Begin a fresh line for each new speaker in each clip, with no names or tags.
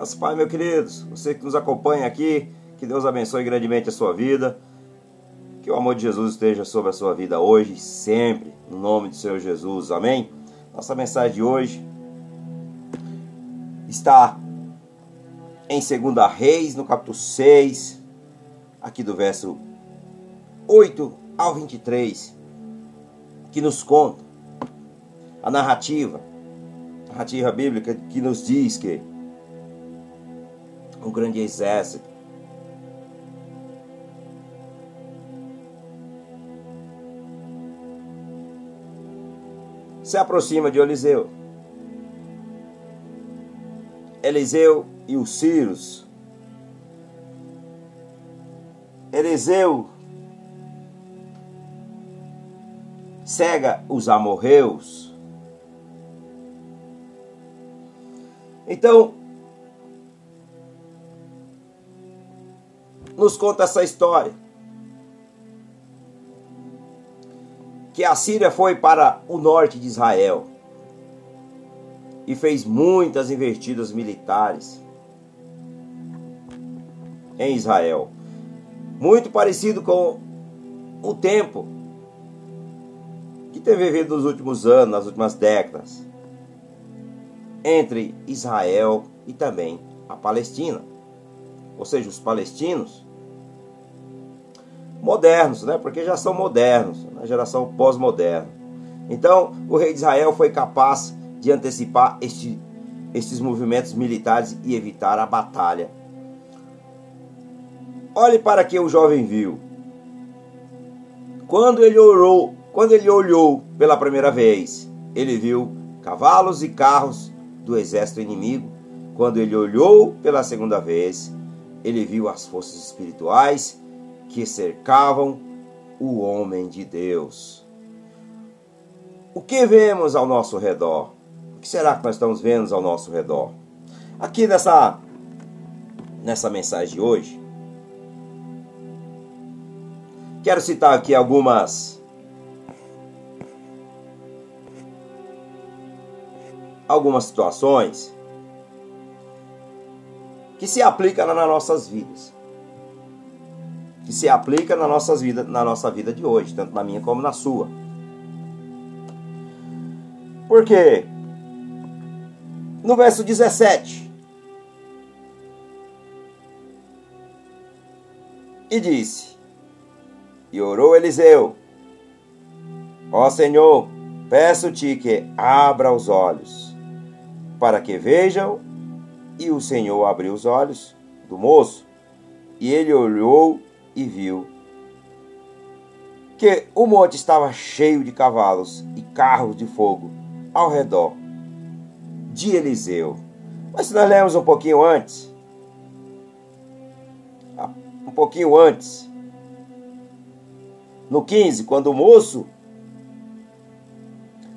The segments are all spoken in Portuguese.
Graças Pai, meu queridos, você que nos acompanha aqui, que Deus abençoe grandemente a sua vida. Que o amor de Jesus esteja sobre a sua vida hoje e sempre, no nome do Senhor Jesus. Amém? Nossa mensagem de hoje está em 2 Reis, no capítulo 6, aqui do verso 8 ao 23, que nos conta a narrativa, a narrativa bíblica que nos diz que um grande exército se aproxima de Eliseu. Eliseu e os Círios. Eliseu cega os amorreus. Então, nos conta essa história. Que a Síria foi para o norte de Israel e fez muitas investidas militares em Israel. Muito parecido com o tempo que tem vivido nos últimos anos, nas últimas décadas, entre Israel e também a Palestina. Ou seja, os palestinos modernos, né? Porque já são modernos, na geração pós-moderna. Então, o rei de Israel foi capaz de antecipar este, estes movimentos militares e evitar a batalha. Olhe para que o jovem viu. Quando ele orou quando ele olhou pela primeira vez, ele viu cavalos e carros do exército inimigo. Quando ele olhou pela segunda vez, ele viu as forças espirituais que cercavam o homem de Deus. O que vemos ao nosso redor? O que será que nós estamos vendo ao nosso redor? Aqui nessa nessa mensagem de hoje, quero citar aqui algumas algumas situações que se aplica nas nossas vidas. Que se aplica nas nossas vidas, na nossa vida de hoje, tanto na minha como na sua. Porque no verso 17 e disse: E orou Eliseu: Ó Senhor, peço-te que abra os olhos para que vejam. E o Senhor abriu os olhos do moço, e ele olhou e viu que o monte estava cheio de cavalos e carros de fogo ao redor de Eliseu. Mas se nós lemos um pouquinho antes, ah, um pouquinho antes, no 15, quando o moço,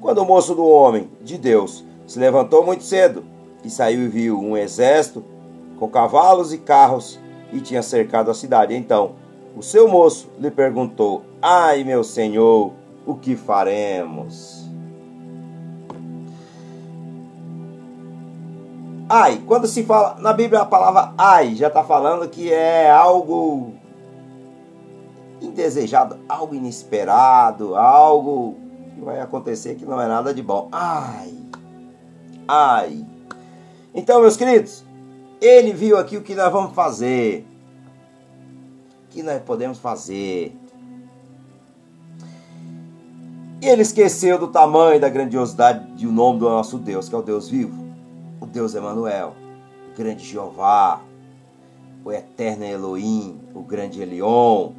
quando o moço do homem de Deus se levantou muito cedo e saiu e viu um exército com cavalos e carros e tinha cercado a cidade. Então o seu moço lhe perguntou: Ai, meu senhor, o que faremos? Ai, quando se fala na Bíblia a palavra ai, já está falando que é algo indesejado, algo inesperado, algo que vai acontecer que não é nada de bom. Ai, ai. Então, meus queridos, ele viu aqui o que nós vamos fazer. Que nós podemos fazer. E ele esqueceu do tamanho e da grandiosidade do nome do nosso Deus, que é o Deus vivo, o Deus Emanuel, o grande Jeová, o eterno Elohim, o grande Elion,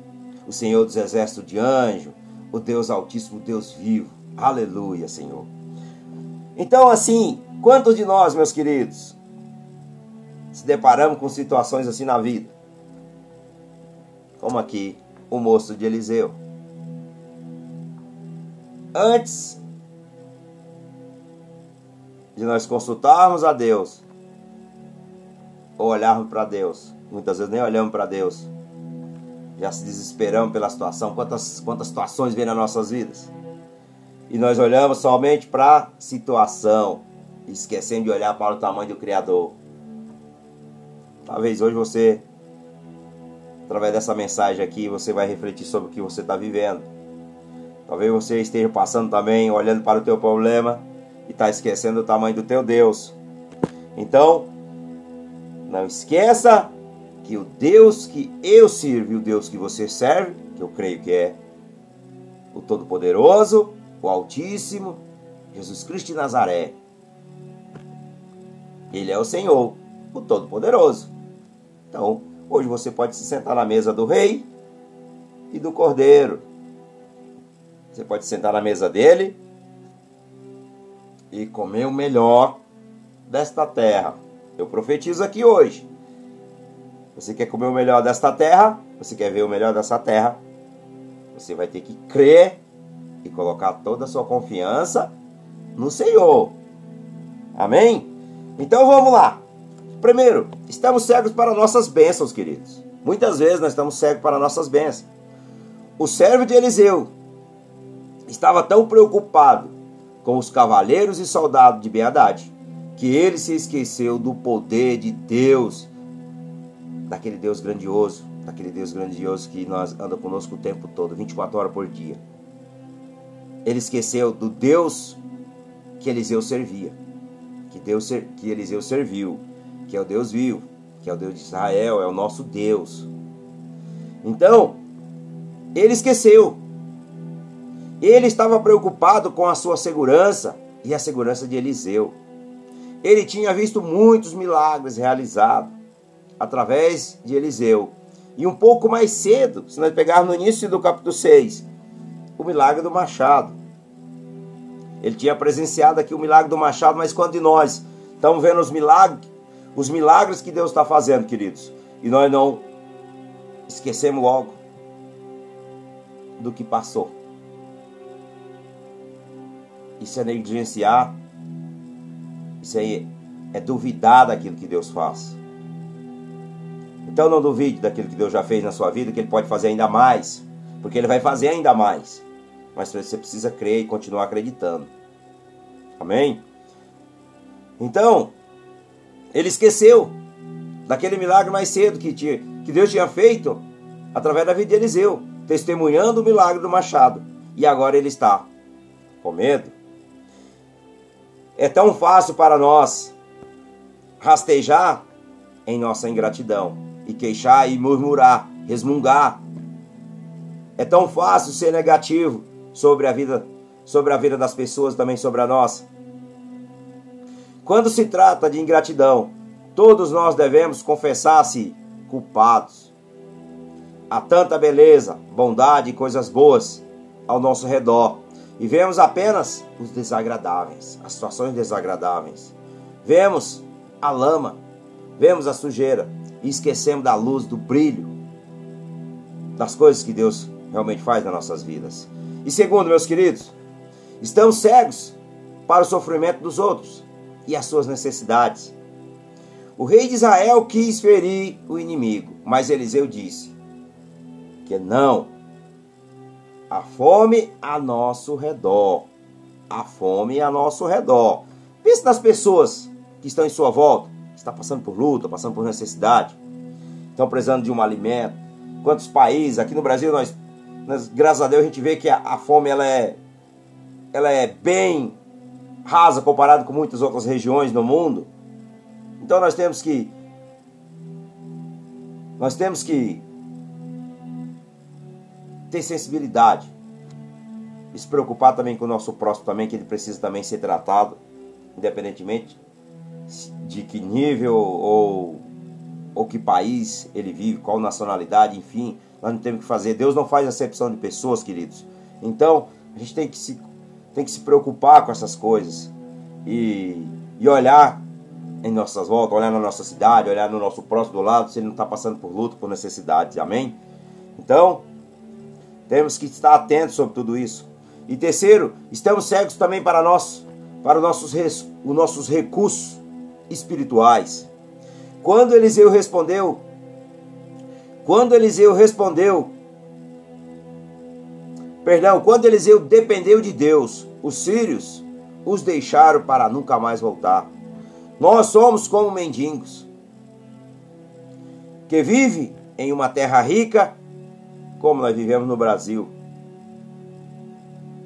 o Senhor dos exércitos de anjo, o Deus Altíssimo, o Deus vivo. Aleluia, Senhor. Então, assim, Quantos de nós, meus queridos, se deparamos com situações assim na vida? Como aqui o moço de Eliseu. Antes de nós consultarmos a Deus, ou olharmos para Deus, muitas vezes nem olhamos para Deus, já se desesperamos pela situação. Quantas, quantas situações vêm nas nossas vidas? E nós olhamos somente para a situação, esquecendo de olhar para o tamanho do Criador. Talvez hoje você, através dessa mensagem aqui, você vai refletir sobre o que você está vivendo. Talvez você esteja passando também, olhando para o teu problema e está esquecendo o tamanho do teu Deus. Então, não esqueça que o Deus que eu sirvo e o Deus que você serve, que eu creio que é o Todo-Poderoso, o Altíssimo, Jesus Cristo de Nazaré. Ele é o Senhor, o Todo-Poderoso. Então, hoje você pode se sentar na mesa do Rei e do Cordeiro. Você pode sentar na mesa dele e comer o melhor desta terra. Eu profetizo aqui hoje. Você quer comer o melhor desta terra? Você quer ver o melhor dessa terra? Você vai ter que crer e colocar toda a sua confiança no Senhor. Amém? Então vamos lá. Primeiro, estamos cegos para nossas bênçãos, queridos. Muitas vezes nós estamos cegos para nossas bênçãos. O servo de Eliseu estava tão preocupado com os cavaleiros e soldados de Beadade que ele se esqueceu do poder de Deus, daquele Deus grandioso, daquele Deus grandioso que nós anda conosco o tempo todo, 24 horas por dia. Ele esqueceu do Deus que Eliseu servia, que Deus que Eliseu serviu, que é o Deus vivo, que é o Deus de Israel, é o nosso Deus. Então, ele esqueceu. Ele estava preocupado com a sua segurança e a segurança de Eliseu. Ele tinha visto muitos milagres realizados através de Eliseu. E um pouco mais cedo, se nós pegarmos no início do capítulo 6, o milagre do machado. Ele tinha presenciado aqui o milagre do machado, mas quando nós estamos vendo os milagres, os milagres que Deus está fazendo, queridos, e nós não esquecemos logo do que passou. Isso é negligenciar, isso aí é duvidar daquilo que Deus faz. Então não duvide daquilo que Deus já fez na sua vida, que Ele pode fazer ainda mais, porque Ele vai fazer ainda mais mas você precisa crer e continuar acreditando. Amém? Então, ele esqueceu daquele milagre mais cedo que, tinha, que Deus tinha feito através da vida de Eliseu, testemunhando o milagre do machado. E agora ele está com medo. É tão fácil para nós rastejar em nossa ingratidão e queixar e murmurar, resmungar. É tão fácil ser negativo sobre a vida, sobre a vida das pessoas, também sobre a nossa. Quando se trata de ingratidão, todos nós devemos confessar-se culpados. Há tanta beleza, bondade e coisas boas ao nosso redor e vemos apenas os desagradáveis, as situações desagradáveis. Vemos a lama, vemos a sujeira e esquecemos da luz, do brilho das coisas que Deus realmente faz nas nossas vidas. E segundo, meus queridos, estamos cegos para o sofrimento dos outros e as suas necessidades. O rei de Israel quis ferir o inimigo, mas Eliseu disse que não. A fome a nosso redor. A fome a nosso redor. Pense nas pessoas que estão em sua volta, está passando por luta, passando por necessidade, estão precisando de um alimento. Quantos países, aqui no Brasil nós mas, graças a Deus a gente vê que a, a, fome ela é, ela é bem rasa comparado com muitas outras regiões no mundo. Então nós temos que nós temos que ter sensibilidade e se preocupar também com o nosso próximo também, que ele precisa também ser tratado, independentemente de que nível ou, ou que país ele vive, qual nacionalidade, enfim, nós não temos que fazer. Deus não faz acepção de pessoas, queridos. Então, a gente tem que se, tem que se preocupar com essas coisas e, e olhar em nossas voltas, olhar na nossa cidade, olhar no nosso próximo do lado, se ele não está passando por luto, por necessidades. Amém? Então, temos que estar atentos sobre tudo isso. E terceiro, estamos cegos também para nós, para os nossos, os nossos recursos espirituais. Quando Eliseu respondeu quando Eliseu respondeu, perdão, quando Eliseu dependeu de Deus, os sírios os deixaram para nunca mais voltar. Nós somos como mendigos. que vive em uma terra rica, como nós vivemos no Brasil.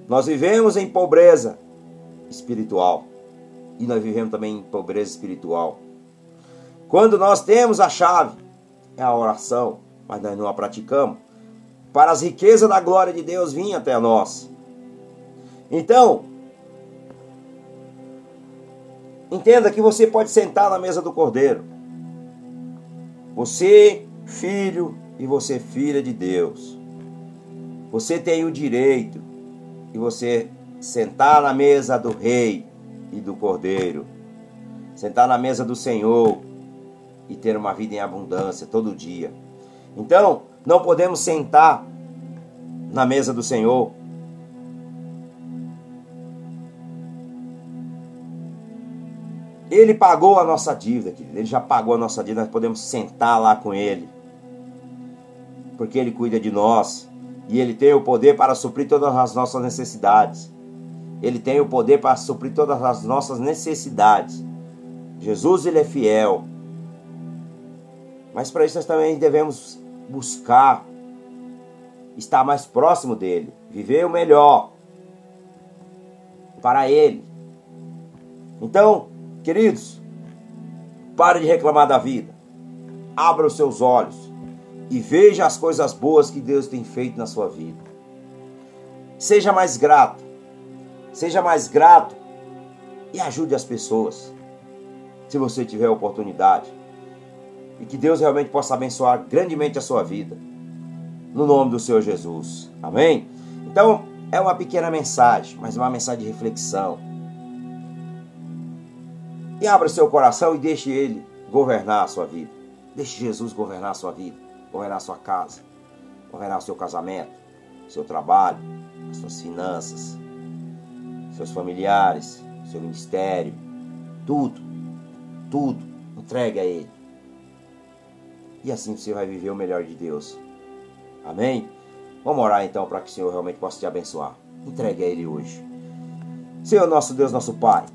Nós vivemos em pobreza espiritual e nós vivemos também em pobreza espiritual. Quando nós temos a chave, é a oração, mas nós não a praticamos, para as riquezas da glória de Deus vir até nós. Então, entenda que você pode sentar na mesa do Cordeiro. Você, filho, e você, filha de Deus. Você tem o direito de você sentar na mesa do Rei e do Cordeiro. Sentar na mesa do Senhor e ter uma vida em abundância todo dia. Então, não podemos sentar na mesa do Senhor Ele pagou a nossa dívida, querido. Ele já pagou a nossa dívida. Nós podemos sentar lá com Ele. Porque Ele cuida de nós. E Ele tem o poder para suprir todas as nossas necessidades. Ele tem o poder para suprir todas as nossas necessidades. Jesus, Ele é fiel. Mas para isso nós também devemos buscar estar mais próximo dele, viver o melhor para ele. Então, queridos, pare de reclamar da vida. Abra os seus olhos e veja as coisas boas que Deus tem feito na sua vida. Seja mais grato. Seja mais grato e ajude as pessoas. Se você tiver oportunidade. E que Deus realmente possa abençoar grandemente a sua vida. No nome do Senhor Jesus. Amém? Então, é uma pequena mensagem, mas uma mensagem de reflexão. E abra seu coração e deixe Ele governar a sua vida. Deixe Jesus governar a sua vida, governar a sua casa, governar o seu casamento, seu trabalho, as suas finanças, seus familiares, seu ministério, tudo, tudo, entregue a Ele. E assim você vai viver o melhor de Deus. Amém? Vamos orar então para que o Senhor realmente possa te abençoar. Entregue a Ele hoje. Senhor nosso Deus, nosso Pai,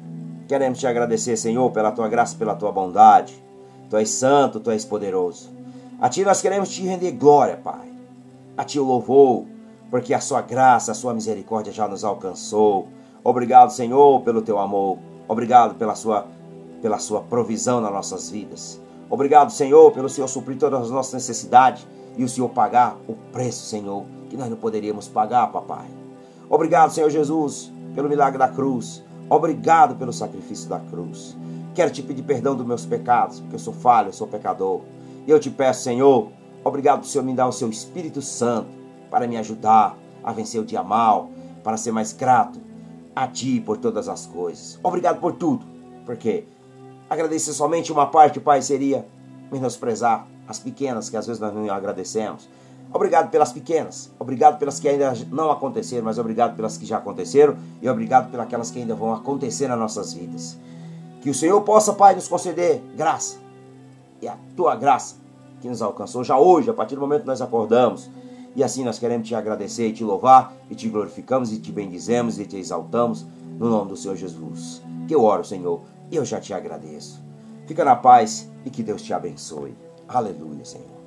queremos te agradecer, Senhor, pela tua graça, pela tua bondade. Tu és santo, tu és poderoso. A ti nós queremos te render glória, Pai. A ti o louvor, porque a sua graça, a sua misericórdia já nos alcançou. Obrigado, Senhor, pelo teu amor. Obrigado pela sua, pela sua provisão nas nossas vidas. Obrigado, Senhor, pelo Senhor suprir todas as nossas necessidades e o Senhor pagar o preço, Senhor, que nós não poderíamos pagar, papai. Obrigado, Senhor Jesus, pelo milagre da cruz. Obrigado pelo sacrifício da cruz. Quero te pedir perdão dos meus pecados, porque eu sou falho, eu sou pecador. E eu te peço, Senhor, obrigado por Senhor me dar o seu Espírito Santo para me ajudar a vencer o dia mal, para ser mais grato a Ti por todas as coisas. Obrigado por tudo, porque Agradecer somente uma parte, Pai, seria menosprezar as pequenas que às vezes nós não agradecemos. Obrigado pelas pequenas, obrigado pelas que ainda não aconteceram, mas obrigado pelas que já aconteceram e obrigado pelas que ainda vão acontecer nas nossas vidas. Que o Senhor possa, Pai, nos conceder graça e a tua graça que nos alcançou já hoje, a partir do momento que nós acordamos. E assim nós queremos te agradecer e te louvar e te glorificamos e te bendizemos e te exaltamos no nome do Senhor Jesus. Que eu oro, Senhor, eu já te agradeço. Fica na paz e que Deus te abençoe. Aleluia, Senhor.